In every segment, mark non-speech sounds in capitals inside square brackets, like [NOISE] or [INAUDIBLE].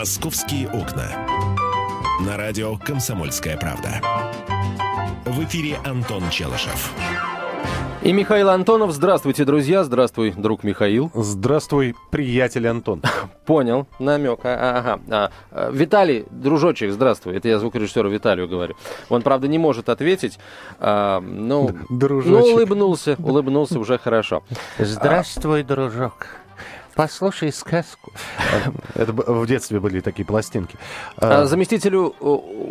«Московские окна». На радио «Комсомольская правда». В эфире Антон Челышев. И Михаил Антонов. Здравствуйте, друзья. Здравствуй, друг Михаил. Здравствуй, приятель Антон. [LAUGHS] Понял, намек. А, ага. А, а, Виталий, дружочек, здравствуй. Это я звукорежиссеру Виталию говорю. Он, правда, не может ответить. А, ну, Дружочек. ну, улыбнулся. Улыбнулся уже хорошо. Здравствуй, дружок. Послушай сказку. Это в детстве были такие пластинки. А А, Заместителю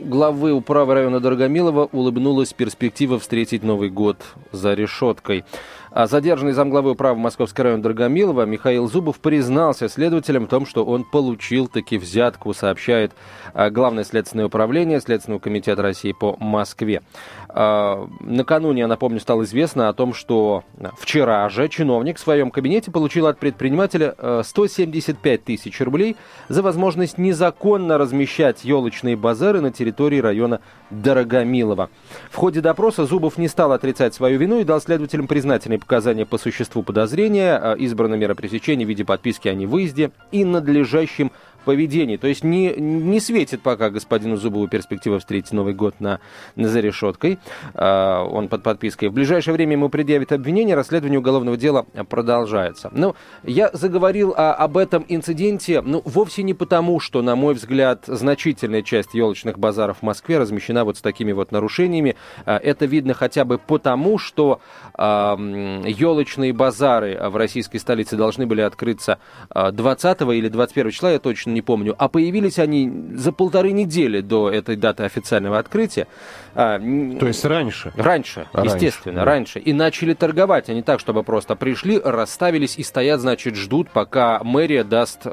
главы управы района Дорогомилова улыбнулась перспектива встретить Новый год за решеткой. А задержанный замглавы управы Московского района Дорогомилова Михаил Зубов признался следователям в том, что он получил таки взятку, сообщает а, Главное следственное управление Следственного комитета России по Москве. А, Накануне, я напомню, стало известно о том, что вчера же чиновник в своем кабинете получил от предпринимателя э, 175 тысяч рублей за возможность незаконно размещать елочные базары на территории района Дорогомилова. В ходе допроса Зубов не стал отрицать свою вину и дал следователям признательные показания по существу подозрения, э, избрана мера пресечения в виде подписки о невыезде и надлежащем поведении. То есть не, не светит пока господину Зубову перспектива встретить Новый год на, на за решеткой. А, он под подпиской. В ближайшее время ему предъявит обвинение, расследование уголовного дела продолжается. Ну, я заговорил о- об этом инциденте, ну, вовсе не потому, что, на мой взгляд, значительная часть елочных базаров в Москве размещена вот с такими вот нарушениями. А, Это видно хотя бы потому, что елочные базары в российской столице должны были открыться а, 20 или 21 числа, я точно не помню, а появились они за полторы недели до этой даты официального открытия. А, То есть раньше. Раньше, Раньше, естественно, да. раньше. И начали торговать, не так, чтобы просто пришли, расставились и стоят, значит, ждут, пока мэрия даст э,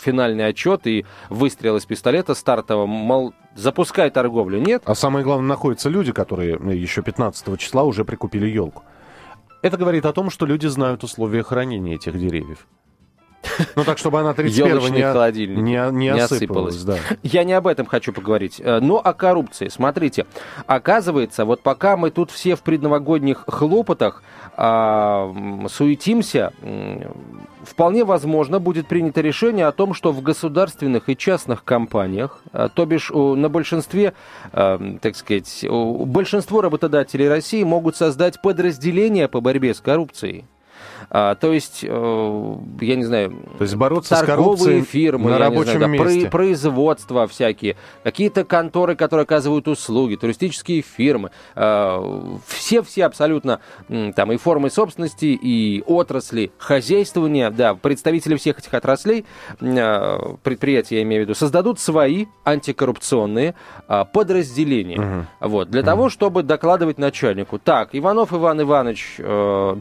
финальный отчет и выстрел из пистолета стартового, мол, запускай торговлю. Нет? А самое главное, находятся люди, которые э, еще 15 числа уже прикупили елку. Это говорит о том, что люди знают условия хранения этих деревьев. Ну так, чтобы она 31 Ёлочный не, холодильник не, не не осыпалась. осыпалась. да. Я не об этом хочу поговорить, э, но о коррупции. Смотрите, оказывается, вот пока мы тут все в предновогодних хлопотах а, суетимся, вполне возможно будет принято решение о том, что в государственных и частных компаниях, а, то бишь на большинстве, а, так сказать, большинство работодателей России могут создать подразделения по борьбе с коррупцией. А, то есть, э, я не знаю, То есть бороться с торговые коррупцией фирмы, на рабочем знаю, да, месте. про- производства всякие, какие-то конторы, которые оказывают услуги, туристические фирмы, э, все-все абсолютно м, там и формы собственности, и отрасли хозяйствования, да, представители всех этих отраслей, э, предприятия, я имею в виду, создадут свои антикоррупционные а, подразделения. Вот, для того, чтобы докладывать начальнику. Так, Иванов Иван Иванович э,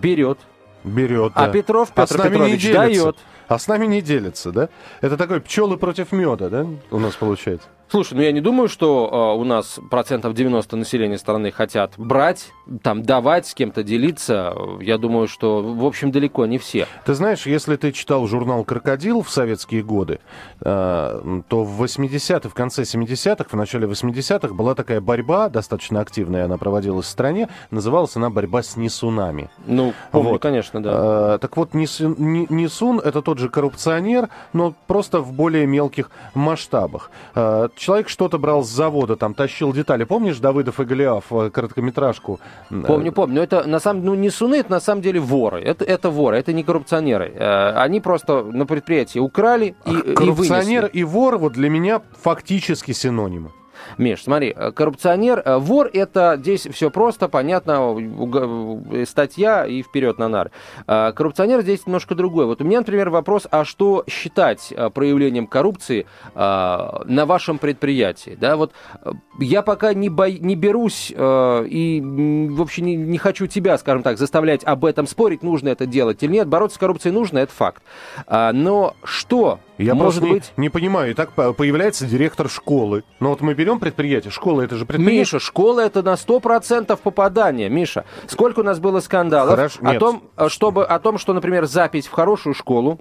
берет, а да. Петров А Петр с нами не Петрович делится. дает. А с нами не делится, да? Это такой пчелы против меда, да? У нас получается. Слушай, ну я не думаю, что э, у нас процентов 90 населения страны хотят брать, там, давать, с кем-то делиться. Я думаю, что, в общем, далеко не все. Ты знаешь, если ты читал журнал «Крокодил» в советские годы, э, то в 80-х, в конце 70-х, в начале 80-х была такая борьба, достаточно активная, она проводилась в стране, называлась она «Борьба с несунами». Ну, помню, Вот. конечно, да. Э, так вот, Нисун, Ни- Нисун это тот же коррупционер, но просто в более мелких масштабах. Человек что-то брал с завода, там тащил детали. Помнишь Давыдов и Голиаф, э, короткометражку? Э, Помню, помню. Но это на самом ну, не суны, это на самом деле воры. Это, это воры, это не коррупционеры. Э, Они просто на предприятии украли и, и Коррупционер вынесли. и вор вот для меня фактически синонимы. Миш, смотри, э, коррупционер, э, вор это здесь все просто, понятно, э, статья и вперед на нар. Коррупционер здесь немножко другой. Вот у меня, например, вопрос, а что считать проявлением коррупции на вашем предприятии? Да, вот я пока не, бой- не берусь и вообще не, не хочу тебя, скажем так, заставлять об этом спорить, нужно это делать или нет. Бороться с коррупцией нужно, это факт. Но что Я может просто не, быть... не понимаю. Итак, по- появляется директор школы. Но вот мы берем предприятие. Школа это же предприятие. Миша, школа это на 100% попадание. Миша, сколько у нас было скандалов Хорошо, о нет. том, э, чтобы, о том, что, например, запись в хорошую школу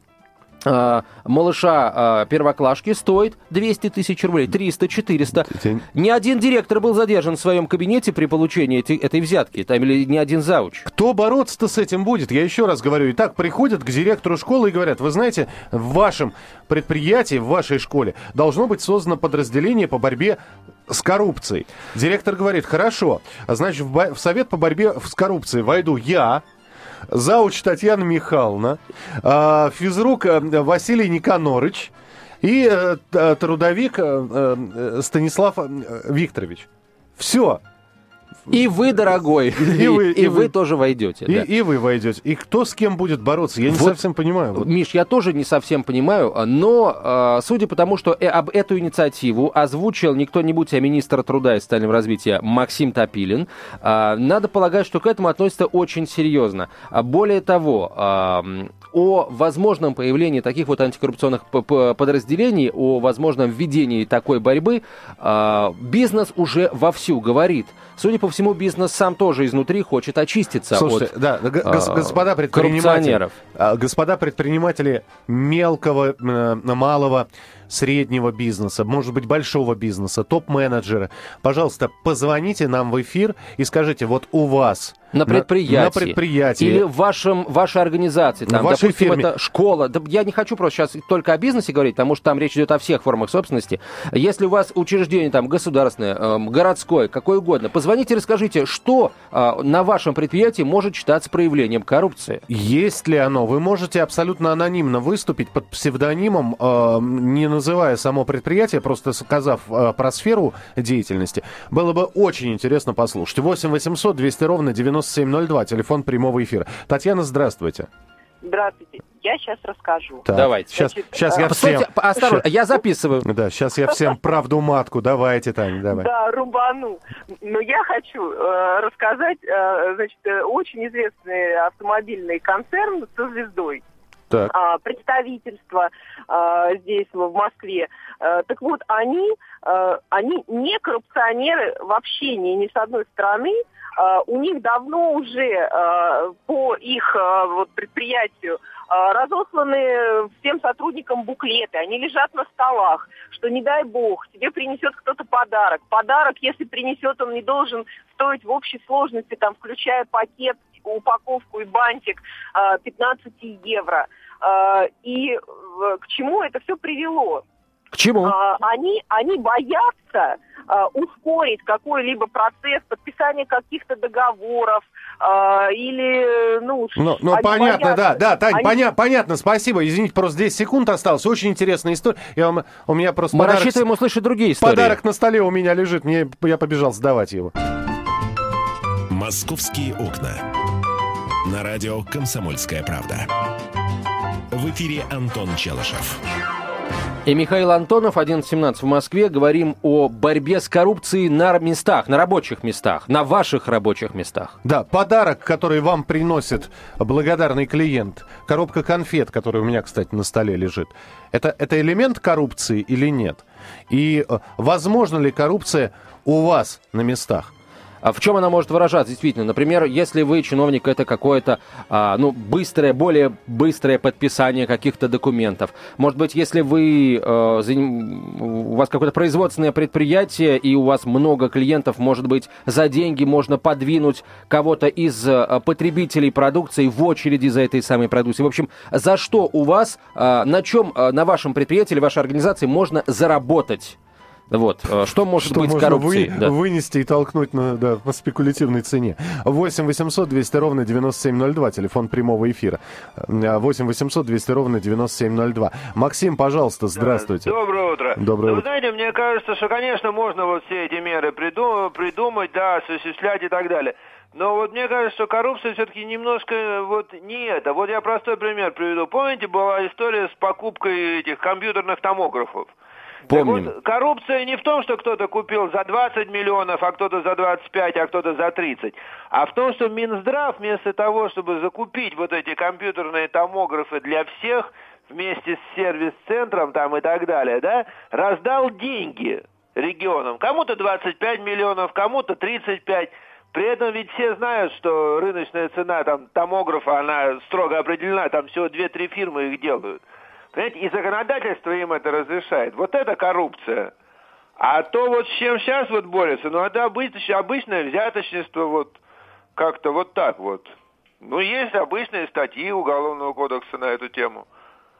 малыша а, первоклашки стоит 200 тысяч рублей, 300, 400. Ни один директор был задержан в своем кабинете при получении этой, этой взятки, там или ни один зауч. Кто бороться-то с этим будет? Я еще раз говорю. Итак, приходят к директору школы и говорят, вы знаете, в вашем предприятии, в вашей школе должно быть создано подразделение по борьбе с коррупцией. Директор говорит, хорошо, значит, в, в совет по борьбе с коррупцией войду я, зауч Татьяна Михайловна, э, физрук э, Василий Никанорыч и э, трудовик Станислав Викторович. Все. И вы, дорогой, и, вы, [LAUGHS] и, и вы, вы тоже войдете. И, да. и вы войдете. И кто с кем будет бороться? Я не вот, совсем понимаю. Вот. Миш, я тоже не совсем понимаю, но э, судя по тому, что э, об эту инициативу озвучил не кто-нибудь, а министр труда и социального развития Максим Топилин, э, надо полагать, что к этому относится очень серьезно. Более того, э, о возможном появлении таких вот антикоррупционных подразделений, о возможном введении такой борьбы э, бизнес уже вовсю говорит. Судя по всему, бизнес сам тоже изнутри хочет очиститься Слушайте, от да, гос, господа предприниматели, а, господа предприниматели мелкого, малого, среднего бизнеса, может быть, большого бизнеса, топ-менеджеры, пожалуйста, позвоните нам в эфир и скажите, вот у вас на предприятии. На, предприятии. Или в вашем, вашей организации. Там, в вашей допустим, фирме. это школа. Да, я не хочу просто сейчас только о бизнесе говорить, потому что там речь идет о всех формах собственности. Если у вас учреждение там государственное, э, городское, какое угодно, позвоните, расскажите, что э, на вашем предприятии может считаться проявлением коррупции. Есть ли оно? Вы можете абсолютно анонимно выступить под псевдонимом, э, не называя само предприятие, просто сказав э, про сферу деятельности. Было бы очень интересно послушать. 8 800 200 ровно 90 9702, телефон прямого эфира. Татьяна, здравствуйте. Здравствуйте. Я сейчас расскажу. Так, Давайте. Сейчас, Значит, сейчас я а, всем... осторожно, сейчас... я записываю. Да, сейчас я всем правду матку. Давайте, Таня, [LAUGHS] давай. Да, рубану. Но я хочу э, рассказать, э, значит, э, очень известный автомобильный концерн со звездой. Так. А, представительство а, здесь, в Москве. А, так вот, они, а, они не коррупционеры вообще ни, ни с одной стороны, Uh, у них давно уже uh, по их uh, вот, предприятию разосланы всем сотрудникам буклеты, они лежат на столах, что не дай бог, тебе принесет кто-то подарок. Подарок, если принесет, он не должен стоить в общей сложности, там, включая пакет, упаковку и бантик, 15 евро. И к чему это все привело? К чему? Они, они боятся Э, ускорить какой-либо процесс подписания каких-то договоров э, или, ну... Ну, ну понятно, боятся. да, да, Тань, они... поня- понятно, спасибо. Извините, просто 10 секунд осталось. Очень интересная история. Я вам, у меня просто Мы подарок... рассчитываем услышать другие истории. Подарок на столе у меня лежит, мне, я побежал сдавать его. «Московские окна». На радио «Комсомольская правда». В эфире Антон Челышев. И Михаил Антонов, 11.17 в Москве. Говорим о борьбе с коррупцией на местах, на рабочих местах, на ваших рабочих местах. Да, подарок, который вам приносит благодарный клиент, коробка конфет, которая у меня, кстати, на столе лежит, это, это элемент коррупции или нет? И э, возможно ли коррупция у вас на местах? А в чем она может выражаться, действительно? Например, если вы чиновник, это какое-то, а, ну, быстрое, более быстрое подписание каких-то документов. Может быть, если вы, а, у вас какое-то производственное предприятие, и у вас много клиентов, может быть, за деньги можно подвинуть кого-то из а, потребителей продукции в очереди за этой самой продукцией. В общем, за что у вас, а, на чем а, на вашем предприятии или вашей организации можно заработать? Вот. Э, что может что быть можно коррупцией? Вы, да. вынести и толкнуть на, да, по спекулятивной цене. 8 800 200 ровно 9702, телефон прямого эфира. 8 800 200 ровно 9702. Максим, пожалуйста, здравствуйте. Доброе утро. Доброе ну, утро. Вы знаете, мне кажется, что, конечно, можно вот все эти меры придумать, придумать, да, осуществлять и так далее. Но вот мне кажется, что коррупция все-таки немножко вот не это. Вот я простой пример приведу. Помните, была история с покупкой этих компьютерных томографов? Помним. вот, коррупция не в том, что кто-то купил за 20 миллионов, а кто-то за 25, а кто-то за 30, а в том, что Минздрав вместо того, чтобы закупить вот эти компьютерные томографы для всех, вместе с сервис-центром там и так далее, да, раздал деньги регионам. Кому-то 25 миллионов, кому-то 35 при этом ведь все знают, что рыночная цена там томографа, она строго определена, там всего 2-3 фирмы их делают. Понимаете, и законодательство им это разрешает. Вот это коррупция. А то вот с чем сейчас вот борются, ну это обычное, обычное взяточничество вот как-то вот так вот. Ну, есть обычные статьи Уголовного кодекса на эту тему.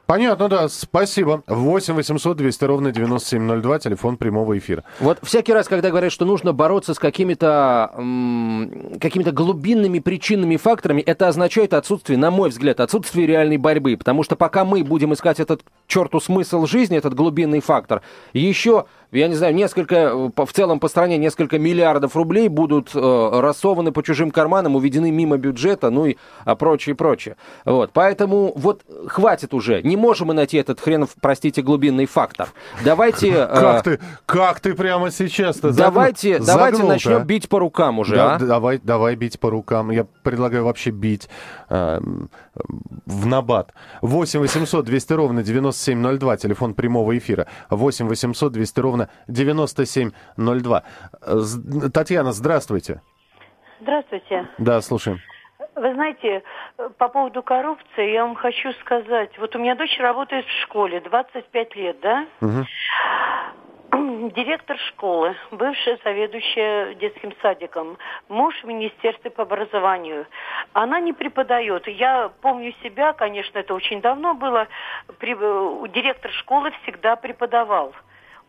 Понятно, да, спасибо. 8 800 200 ровно 9702, телефон прямого эфира. Вот всякий раз, когда говорят, что нужно бороться с какими-то какими-то глубинными причинными факторами, это означает отсутствие, на мой взгляд, отсутствие реальной борьбы. Потому что пока мы будем искать этот черту смысл жизни, этот глубинный фактор, еще я не знаю, несколько, в целом по стране несколько миллиардов рублей будут э, рассованы по чужим карманам, уведены мимо бюджета, ну и а, прочее, прочее. Вот, поэтому вот хватит уже, не можем мы найти этот хренов, простите, глубинный фактор. Давайте... [LAUGHS] Э, как ты, как ты прямо сейчас-то Давайте, давайте начнем бить по рукам уже, да, а? Давай, давай бить по рукам. Я предлагаю вообще бить э, в набат. 8 800 200 ровно 9702, телефон прямого эфира. 8 800 200 ровно ровно 9702. Татьяна, здравствуйте. Здравствуйте. Да, слушаем. Вы знаете, по поводу коррупции я вам хочу сказать. Вот у меня дочь работает в школе, 25 лет, да? Угу. [CLEARS THROAT] Директор школы, бывшая заведующая детским садиком, муж в Министерстве по образованию. Она не преподает. Я помню себя, конечно, это очень давно было. Директор школы всегда преподавал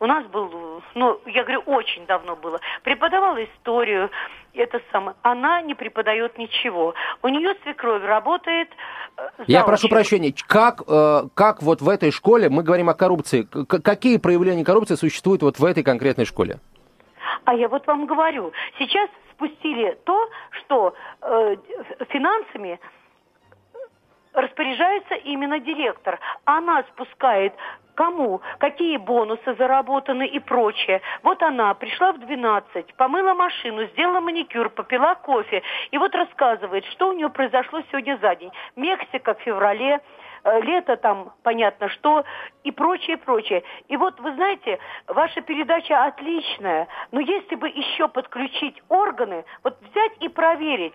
у нас был, ну, я говорю, очень давно было, преподавала историю, это самое. Она не преподает ничего. У нее свекровь работает. Э, я прошу прощения, как, э, как вот в этой школе, мы говорим о коррупции, какие проявления коррупции существуют вот в этой конкретной школе? А я вот вам говорю, сейчас спустили то, что э, финансами распоряжается именно директор. Она спускает кому, какие бонусы заработаны и прочее. Вот она пришла в 12, помыла машину, сделала маникюр, попила кофе. И вот рассказывает, что у нее произошло сегодня за день. Мексика в феврале, лето там, понятно что, и прочее, прочее. И вот, вы знаете, ваша передача отличная, но если бы еще подключить органы, вот взять и проверить,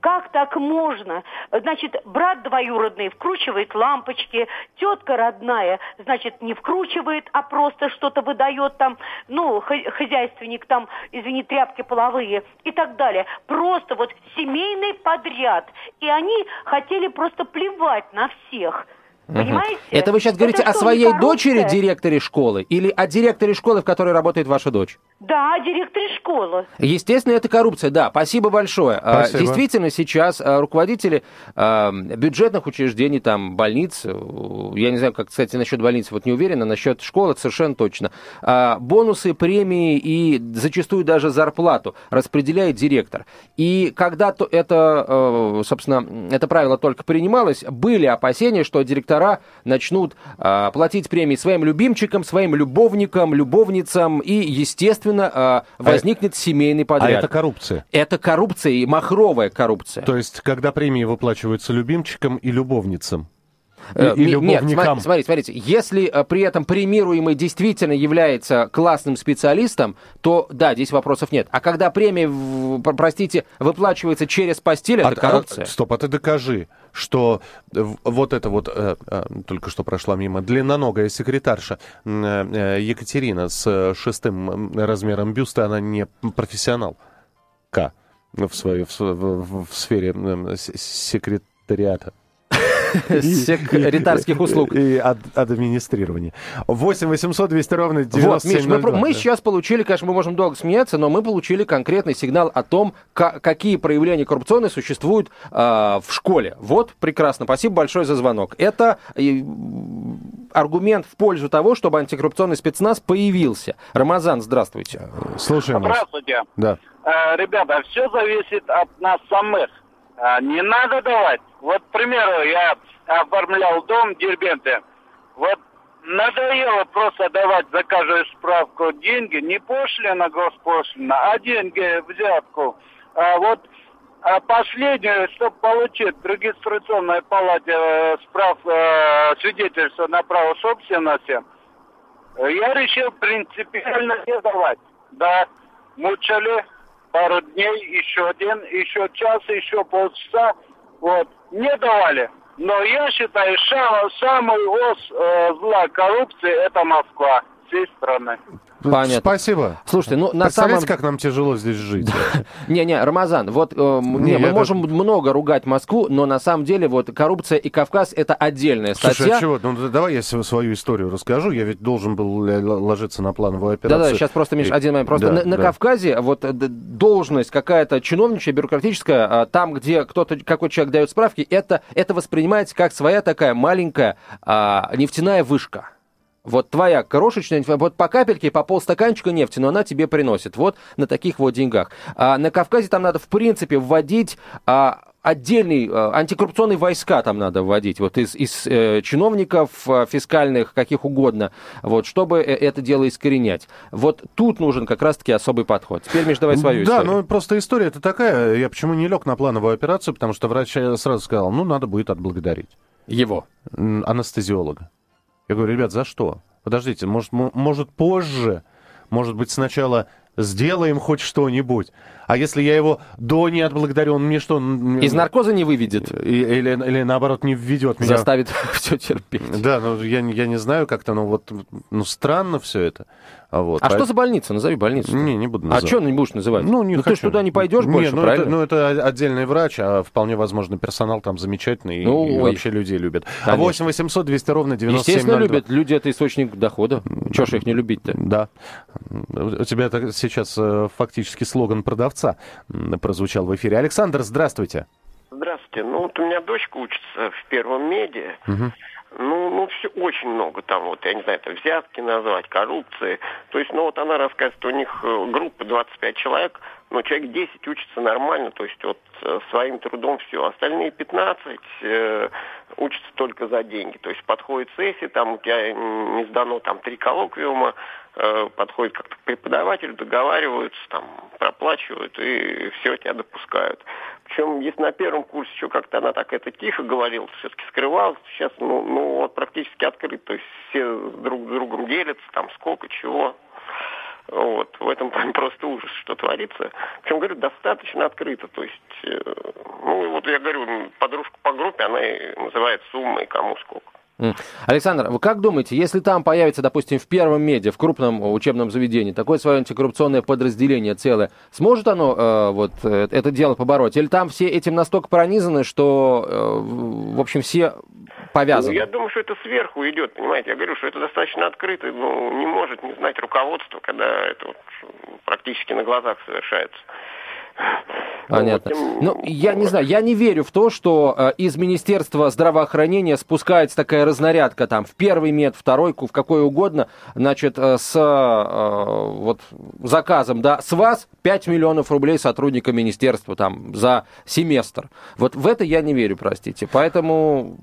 как так можно? Значит, брат двоюродный вкручивает лампочки, тетка родная, значит, не вкручивает, а просто что-то выдает там, ну, хозяйственник там, извини, тряпки половые и так далее. Просто вот семейный подряд. И они хотели просто плевать на всех. Понимаете? Это вы сейчас говорите Это о своей дочери, директоре школы, или о директоре школы, в которой работает ваша дочь? Да, о директоре школы. Естественно, это коррупция, да. Спасибо большое. А, Спасибо. Действительно, сейчас а, руководители а, бюджетных учреждений, там, больниц, э, я не знаю, как, кстати, насчет больниц, вот не уверена, насчет школы совершенно точно, бонусы, премии и зачастую даже зарплату распределяет директор. И когда то это, э, собственно, это правило только принималось, были опасения, что директор директора начнут а, платить премии своим любимчикам, своим любовникам, любовницам, и, естественно, а, возникнет а, семейный подряд. А это коррупция? Это коррупция, и махровая коррупция. То есть, когда премии выплачиваются любимчикам и любовницам? Э, и, и любовникам. Нет, смотрите, смотрите, если э, при этом премируемый действительно является классным специалистом, то да, здесь вопросов нет. А когда премия, простите, выплачивается через постель, это а, коррупция. А, стоп, а ты докажи, что вот это вот, э, э, только что прошла мимо, длинноногая секретарша э, Екатерина с шестым размером бюста, она не профессионал. К в, своей, в, в, в сфере секретариата. [LAUGHS] секретарских услуг. И администрирования. 8 800 200 ровно 9702. Вот, Миш, мы, мы сейчас получили, конечно, мы можем долго смеяться, но мы получили конкретный сигнал о том, какие проявления коррупционные существуют э, в школе. Вот, прекрасно. Спасибо большое за звонок. Это аргумент в пользу того, чтобы антикоррупционный спецназ появился. Рамазан, здравствуйте. Слушаем вас. Здравствуйте. Да. Э, ребята, все зависит от нас самых. Э, не надо давать вот, к примеру, я оформлял дом в Дербенте. Вот надоело просто давать за каждую справку деньги, не пошлина госпошлина, а деньги взятку. А вот а последнее, чтобы получить в регистрационной палате э, справ э, свидетельство на право собственности, я решил принципиально не давать. Да, мучали пару дней, еще один, еще час, еще полчаса. Вот. Не давали. Но я считаю, самый ос э, зла коррупции – это Москва всей страны. Понятно. Спасибо. Слушайте, ну на самом... как нам тяжело здесь жить. [LAUGHS] Не-не, Рамазан, вот э, не, мы можем много ругать Москву, но на самом деле вот коррупция и Кавказ это отдельная статья. Слушай, а чего? Ну давай я свою историю расскажу. Я ведь должен был ложиться на плановую операцию. Да-да, сейчас просто, Миш, один момент. Просто на, Кавказе вот э, должность какая-то чиновничья, бюрократическая, а, там, где кто-то, какой человек дает справки, это, это воспринимается как своя такая маленькая а, нефтяная вышка. Вот твоя крошечная, вот по капельке, по полстаканчика нефти, но она тебе приносит. Вот на таких вот деньгах. А на Кавказе там надо, в принципе, вводить а, отдельные а, антикоррупционные войска там надо вводить, вот из, из э, чиновников э, фискальных, каких угодно, вот, чтобы э, это дело искоренять. Вот тут нужен как раз-таки особый подход. Теперь, Миш, давай свою да, историю. Да, ну просто история это такая, я почему не лег на плановую операцию, потому что врач сразу сказал, ну, надо будет отблагодарить. Его? Анестезиолога. Я говорю, ребят, за что? Подождите, может, может позже, может быть, сначала сделаем хоть что-нибудь. А если я его до не отблагодарю, он мне что? Из наркоза не выведет? Или, или наоборот не введет меня? Заставит [LAUGHS] все терпеть. Да, ну я, я не знаю как-то, но вот ну, странно все это. А, вот. а, а что за больница? Назови больницу. Не, не буду а называть. А что не будешь называть? Ну, не ну, хочу. ты туда не пойдешь не, больше, ну, правильно? Это, ну, это отдельный врач, а вполне возможно персонал там замечательный ну, и, и вообще людей любят. Конечно. А 8 800 200 ровно 9702. Естественно, любят. Люди — это источник дохода. Чего ж их не любить-то? Да. У тебя сейчас э, фактически слоган продавца прозвучал в эфире. Александр, здравствуйте. Здравствуйте. Ну, вот у меня дочка учится в первом меди. Угу. Ну, ну, все очень много там, вот, я не знаю, это взятки назвать, коррупции. То есть, ну, вот она рассказывает, у них э, группа 25 человек, но человек 10 учится нормально, то есть вот э, своим трудом все. Остальные 15 э, учатся только за деньги. То есть подходит сессия, там у тебя не сдано там три коллоквиума, э, подходит как-то преподаватель, договариваются, там проплачивают и все тебя допускают. Причем, если на первом курсе еще как-то она так это тихо говорила, все-таки скрывалась, сейчас ну, ну вот практически открыт, то есть все друг с другом делятся, там сколько, чего. Вот. В этом плане просто ужас, что творится. Причем, говорю, достаточно открыто. То есть, э, ну, вот я говорю, подружка по группе, она называет суммой, кому сколько. Александр, вы как думаете, если там появится, допустим, в первом меди, в крупном учебном заведении, такое свое антикоррупционное подразделение целое, сможет оно э, вот э, это дело побороть? Или там все этим настолько пронизаны, что, э, в общем, все повязаны? Ну, я думаю, что это сверху идет, понимаете? Я говорю, что это достаточно открыто, ну, не может не знать руководство, когда это вот практически на глазах совершается. Понятно. Ну, я не знаю, я не верю в то, что э, из Министерства здравоохранения спускается такая разнарядка там в первый мед, второйку, в какой угодно, значит, э, с э, вот заказом, да, с вас 5 миллионов рублей сотрудника министерства там за семестр. Вот в это я не верю, простите. Поэтому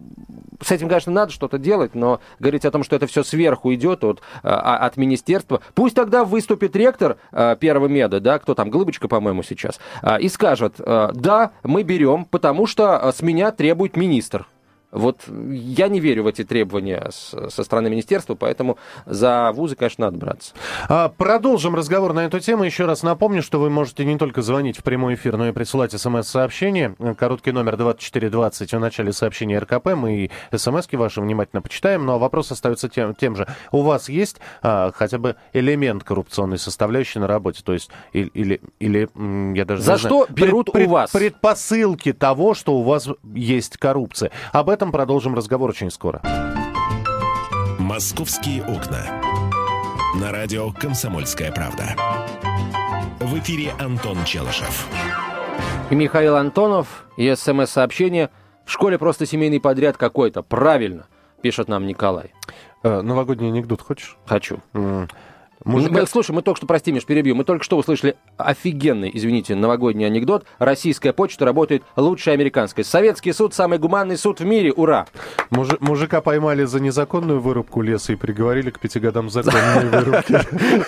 с этим, конечно, надо что-то делать, но говорить о том, что это все сверху идет от, а, от министерства. Пусть тогда выступит ректор первого меда, да, кто там, Глыбочка, по-моему, сейчас, и скажет, э, да, мы берем, потому что с меня требует министр. Вот я не верю в эти требования со стороны министерства, поэтому за вузы, конечно, надо браться. А, продолжим разговор на эту тему. Еще раз напомню, что вы можете не только звонить в прямой эфир, но и присылать смс-сообщение. Короткий номер 2420 в начале сообщения РКП. Мы и смс-ки ваши внимательно почитаем, но вопрос остается тем, тем же. У вас есть а, хотя бы элемент коррупционной составляющей на работе? То есть или, или, или я даже За что знаю, берут пред, у вас? Предпосылки того, что у вас есть коррупция. Об этом этом продолжим разговор очень скоро. «Московские окна». На радио «Комсомольская правда». В эфире Антон Челышев. И Михаил Антонов, и смс-сообщение. В школе просто семейный подряд какой-то. Правильно, пишет нам Николай. Э, новогодний анекдот хочешь? Хочу. Mm. Мужика... Мы, слушай, мы только что, прости, Миш, перебью, мы только что услышали офигенный, извините, новогодний анекдот. Российская почта работает лучше американской. Советский суд самый гуманный суд в мире, ура! Муж... Мужика поймали за незаконную вырубку леса и приговорили к пяти годам законной вырубки.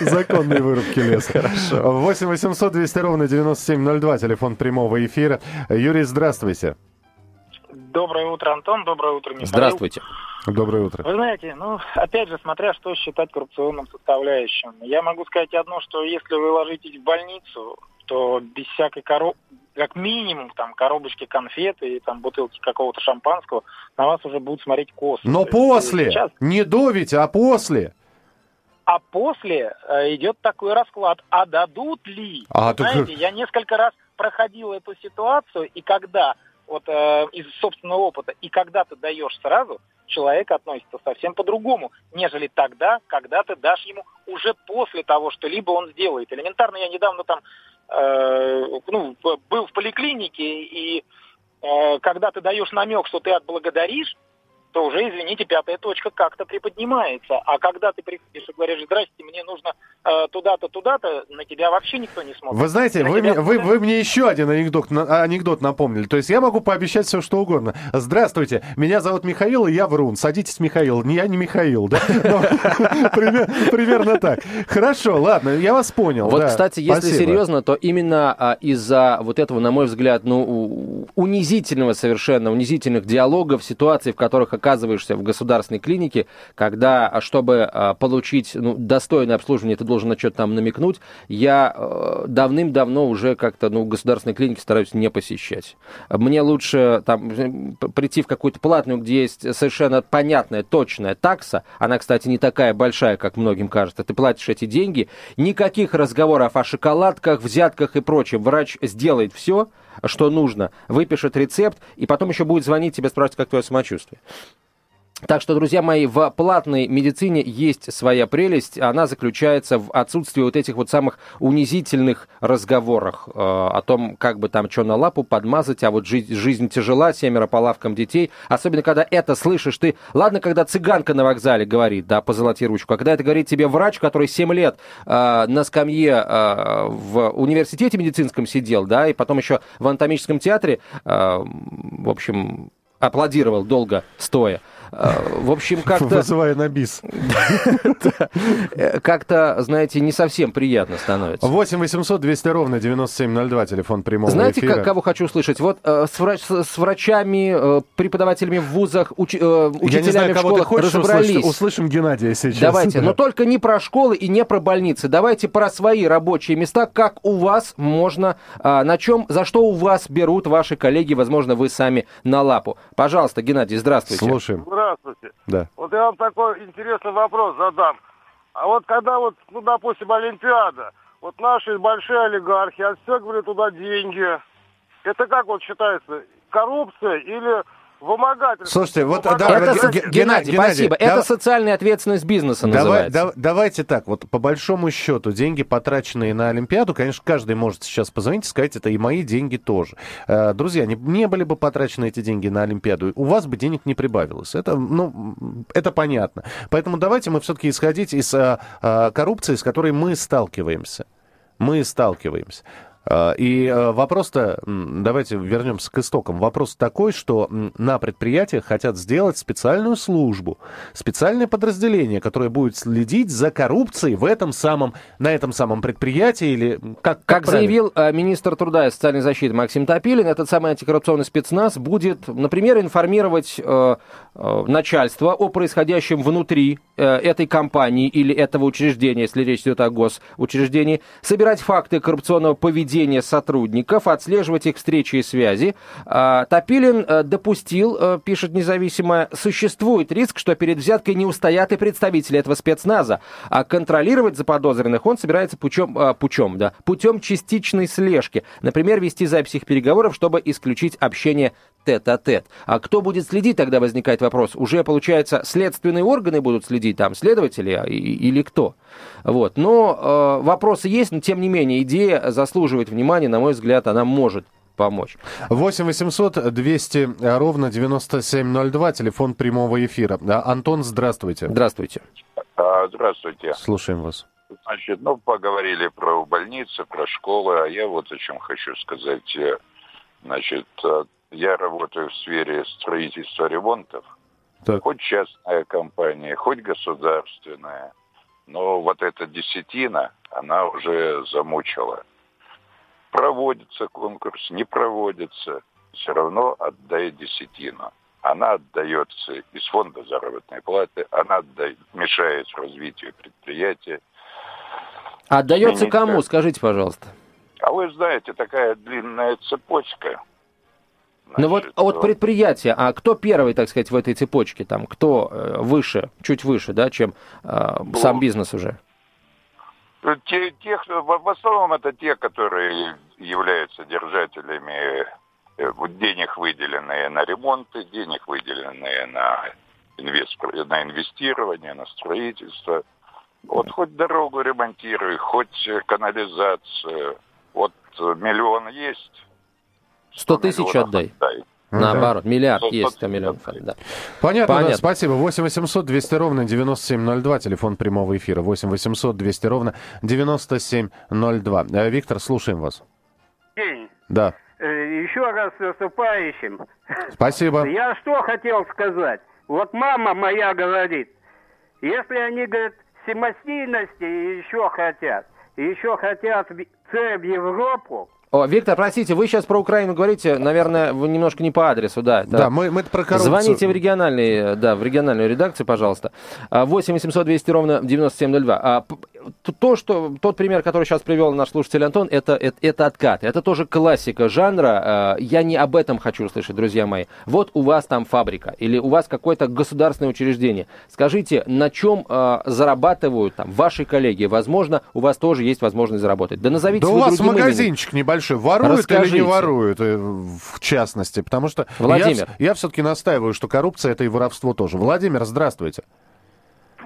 [LAUGHS] Законной вырубки леса. Хорошо. 8 800 200 ровно 9702, телефон прямого эфира. Юрий, здравствуйте. Доброе утро, Антон. Доброе утро, Михаил. Здравствуйте. Доброе утро. Вы знаете, ну, опять же, смотря что считать коррупционным составляющим. Я могу сказать одно, что если вы ложитесь в больницу, то без всякой коров... как минимум там коробочки конфет и там бутылки какого-то шампанского на вас уже будут смотреть косо. Но после! Сейчас... Не до ведь, а после! А после э, идет такой расклад, а дадут ли? А, Знаете, только... я несколько раз проходил эту ситуацию, и когда, вот э, из собственного опыта, и когда ты даешь сразу, человек относится совсем по-другому, нежели тогда, когда ты дашь ему уже после того, что либо он сделает. Элементарно, я недавно там э, ну, был в поликлинике, и э, когда ты даешь намек, что ты отблагодаришь, то уже, извините, пятая точка как-то приподнимается. А когда ты приходишь и говоришь, здрасте, мне нужно э, туда-то, туда-то, на тебя вообще никто не смотрит. Вы знаете, вы, меня, вы, вы мне еще один анекдот, анекдот напомнили. То есть я могу пообещать все, что угодно. Здравствуйте, меня зовут Михаил, и я врун. Садитесь, Михаил. Не Я не Михаил, да? [LAUGHS] Примерно так. Хорошо, ладно, я вас понял. Вот, кстати, если серьезно, то именно а, из-за вот этого, на мой взгляд, ну, унизительного совершенно, унизительных диалогов, ситуаций, в которых оказываешься в государственной клинике, когда, а, чтобы а, получить ну, достойное обслуживание, ты должен на что-то там намекнуть, я э, давным-давно уже как-то ну, государственные клиники стараюсь не посещать. Мне лучше там прийти в какую-то платную, где есть совершенно понятная, точная такса, она, кстати, не такая большая, как многим кажется, ты платишь эти деньги, никаких разговоров о шоколадках, взятках и прочем. Врач сделает все, что нужно, выпишет рецепт, и потом еще будет звонить тебе, спрашивать, как твое самочувствие. Так что, друзья мои, в платной медицине есть своя прелесть. Она заключается в отсутствии вот этих вот самых унизительных разговорах э, о том, как бы там что на лапу подмазать, а вот жизнь, жизнь тяжела, семеро по лавкам детей. Особенно, когда это слышишь ты. Ладно, когда цыганка на вокзале говорит, да, позолоти ручку. А когда это говорит тебе врач, который 7 лет э, на скамье э, в университете медицинском сидел, да, и потом еще в анатомическом театре, э, в общем, аплодировал долго стоя. Э, в общем, [LAUGHS] как-то... Вызывая на бис. [LAUGHS] Как-то, знаете, не совсем приятно становится. 8 800 200 ровно 9702, телефон прямого Знаете, эфира. кого хочу услышать? Вот э, с, врач, с врачами, э, преподавателями в вузах, уч, э, учителями знаю, в школах разобрались. Услышать. Услышим Геннадия сейчас. Давайте, [LAUGHS] но только не про школы и не про больницы. Давайте про свои рабочие места, как у вас можно, э, на чем, за что у вас берут ваши коллеги, возможно, вы сами на лапу. Пожалуйста, Геннадий, здравствуйте. Слушаем. Здравствуйте. Да. Вот я вам такой интересный вопрос задам. А вот когда вот, ну, допустим, Олимпиада, вот наши большие олигархи отстегивали туда деньги. Это как вот считается, коррупция или вымогательство. Слушайте, вот да, это, Геннадий, Геннадий, спасибо. Да, это социальная ответственность бизнеса давай, называется. Да, давайте так, вот по большому счету, деньги, потраченные на Олимпиаду, конечно, каждый может сейчас позвонить и сказать, это и мои деньги тоже. Э, друзья, не, не были бы потрачены эти деньги на Олимпиаду, у вас бы денег не прибавилось. Это, ну, это понятно. Поэтому давайте мы все-таки исходить из а, а, коррупции, с которой мы сталкиваемся. Мы сталкиваемся. А, и а, вопрос-то, давайте вернемся к истокам. Вопрос такой, что на предприятиях хотят сделать специальную службу, специальное подразделение, которое будет следить за коррупцией в этом самом, на этом самом предприятии или как Как, как заявил а, министр труда и социальной защиты Максим Топилин, этот самый антикоррупционный спецназ будет, например, информировать э, э, начальство о происходящем внутри э, этой компании или этого учреждения, если речь идет о госучреждении, собирать факты коррупционного поведения поведение сотрудников, отслеживать их встречи и связи. А, Топилин э, допустил, э, пишет независимое, существует риск, что перед взяткой не устоят и представители этого спецназа, а контролировать заподозренных он собирается путем, э, путем, да, путем частичной слежки. Например, вести запись их переговоров, чтобы исключить общение тет-а-тет. А кто будет следить, тогда возникает вопрос. Уже, получается, следственные органы будут следить, там, следователи а, или кто? Вот. Но э, вопросы есть, но тем не менее идея заслуживает внимания, на мой взгляд, она может помочь. 8 800 200 ровно 9702, телефон прямого эфира. Антон, здравствуйте. Здравствуйте. А, здравствуйте. Слушаем вас. Значит, ну, поговорили про больницы, про школы, а я вот о чем хочу сказать. Значит, я работаю в сфере строительства ремонтов. Так. Хоть частная компания, хоть государственная. Но вот эта десятина, она уже замучила. Проводится конкурс, не проводится, все равно отдай десятину. Она отдается из фонда заработной платы, она отдает, мешает развитию предприятия. Отдается кому, скажите, пожалуйста? А вы знаете, такая длинная цепочка. Значит, ну вот, вот предприятие, а кто первый, так сказать, в этой цепочке, там, кто э, выше, чуть выше, да, чем э, сам бизнес уже? Те, те, в основном это те, которые являются держателями э, денег, выделенные на ремонты, денег, выделенные на, инвест, на инвестирование, на строительство. Вот хоть дорогу ремонтируй, хоть канализацию. Вот миллион есть. Сто тысяч отдай. отдай. Наоборот, миллиард есть, а миллион. Да. Понятно, Понятно. Да, спасибо. 8 800 200 ровно 9702, телефон прямого эфира. 8 800 200 ровно 9702. Э, Виктор, слушаем вас. День. Да. Э, еще раз с наступающим. Спасибо. Я что хотел сказать? Вот мама моя говорит, если они, говорят, самостоятельности еще хотят, еще хотят цель в Европу, о, Виктор, простите, вы сейчас про Украину говорите, наверное, вы немножко не по адресу, да. Да, да мы, мы про коррупцию. Звоните в региональный, да, в региональную редакцию, пожалуйста. 8 800 200 ровно 9702. То, что, тот пример, который сейчас привел наш слушатель Антон, это, это, это откат. Это тоже классика жанра. А, я не об этом хочу услышать, друзья мои. Вот у вас там фабрика или у вас какое-то государственное учреждение. Скажите, на чем а, зарабатывают там ваши коллеги? Возможно, у вас тоже есть возможность заработать. Да назовите Да у вас магазинчик именем. небольшой большой. Воруют Расскажите. или не воруют, э, в частности? Потому что Владимир. я, я все-таки настаиваю, что коррупция это и воровство тоже. Владимир, здравствуйте.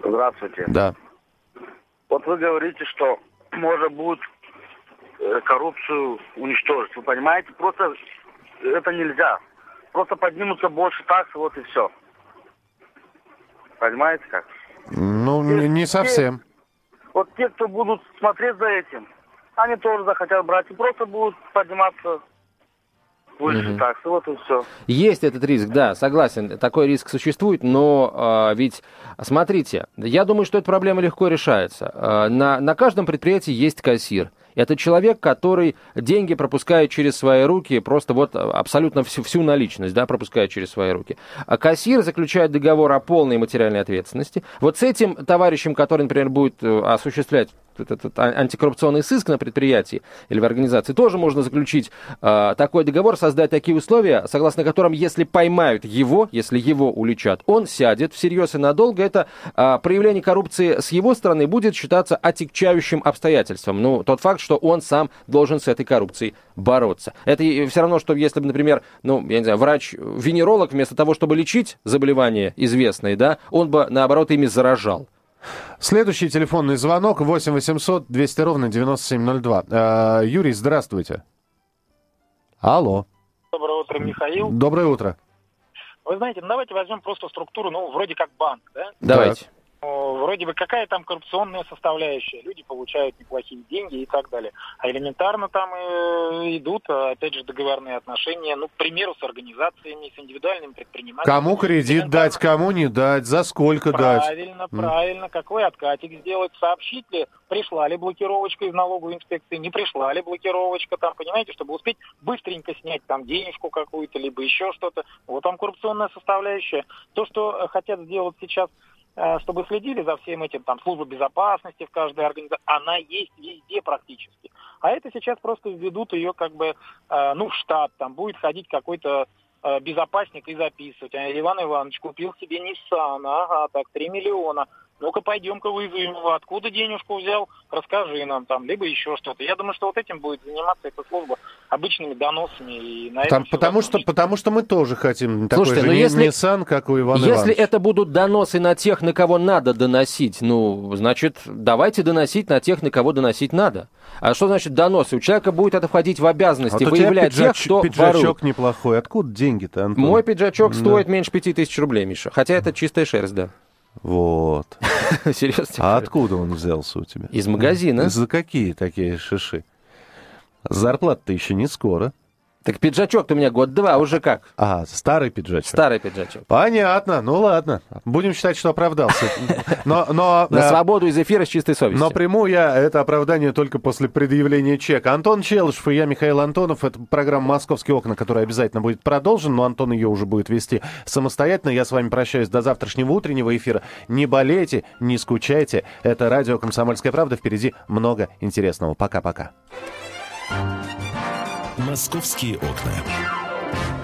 Здравствуйте. Да. Вот вы говорите, что можно будет э, коррупцию уничтожить. Вы понимаете? Просто это нельзя. Просто поднимутся больше таксы, вот и все. Понимаете как? Ну, те, не совсем. Те, вот те, кто будут смотреть за этим, они тоже захотят брать и просто будут подниматься выше угу. таксы, вот и все. Есть этот риск, да, согласен, такой риск существует, но э, ведь, смотрите, я думаю, что эта проблема легко решается. Э, на, на каждом предприятии есть кассир. Это человек, который деньги пропускает через свои руки, просто вот абсолютно всю, всю наличность, да, пропускает через свои руки. А кассир заключает договор о полной материальной ответственности. Вот с этим товарищем, который, например, будет э, осуществлять этот антикоррупционный сыск на предприятии или в организации, тоже можно заключить э, такой договор, создать такие условия, согласно которым, если поймают его, если его уличат, он сядет всерьез и надолго. Это э, проявление коррупции с его стороны будет считаться отягчающим обстоятельством. Ну, тот факт, что он сам должен с этой коррупцией бороться. Это все равно, что если бы, например, ну, я не знаю, врач-венеролог вместо того, чтобы лечить заболевания известные, да, он бы, наоборот, ими заражал. Следующий телефонный звонок 8 800 200 ровно 9702. Э, Юрий, здравствуйте. Алло. Доброе утро, Михаил. Доброе утро. Вы знаете, ну, давайте возьмем просто структуру, ну, вроде как банк, да? Давайте. Так вроде бы какая там коррупционная составляющая, люди получают неплохие деньги и так далее. А элементарно там э, идут, опять же, договорные отношения, ну, к примеру, с организациями, с индивидуальными предпринимателями. Кому кредит дать, кому не дать, за сколько правильно, дать. Правильно, правильно. Какой откатик сделать, сообщить ли, пришла ли блокировочка из налоговой инспекции, не пришла ли блокировочка, там, понимаете, чтобы успеть быстренько снять там денежку какую-то, либо еще что-то. Вот там коррупционная составляющая. То, что хотят сделать сейчас Э, чтобы следили за всем этим, там, служба безопасности в каждой организации, она есть везде практически. А это сейчас просто введут ее как бы, э, ну, в штат, там будет ходить какой-то э, безопасник и записывать. А Иван Иванович купил себе Nissan, ага, так, 3 миллиона. Ну-ка, пойдем-ка вызовем его. Откуда денежку взял? Расскажи нам там, либо еще что-то. Я думаю, что вот этим будет заниматься эта служба обычными доносами. И на там, потому, что, потому что мы тоже хотим Слушайте, такой же ну, если, Nissan, как у Ивана Если это будут доносы на тех, на кого надо доносить, ну, значит, давайте доносить на тех, на кого доносить надо. А что значит доносы? У человека будет это входить в обязанности вот выявлять пиджач, тех, кто пиджачок ворует. неплохой. Откуда деньги-то, Антон? Мой пиджачок да. стоит меньше пяти тысяч рублей, Миша. Хотя это чистая шерсть, да. Вот. [LAUGHS] Серьезно? А откуда он взялся у тебя? Из магазина. За какие такие шиши? Зарплата-то еще не скоро. Так пиджачок-то у меня год-два, уже как? А, старый пиджачок. Старый пиджачок. Понятно, ну ладно. Будем считать, что оправдался. Но, но, На свободу из эфира с чистой совестью. Но приму я это оправдание только после предъявления чека. Антон Челышев и я, Михаил Антонов. Это программа «Московские окна», которая обязательно будет продолжена, но Антон ее уже будет вести самостоятельно. Я с вами прощаюсь до завтрашнего утреннего эфира. Не болейте, не скучайте. Это радио «Комсомольская правда». Впереди много интересного. Пока-пока. thank you «Московские окна».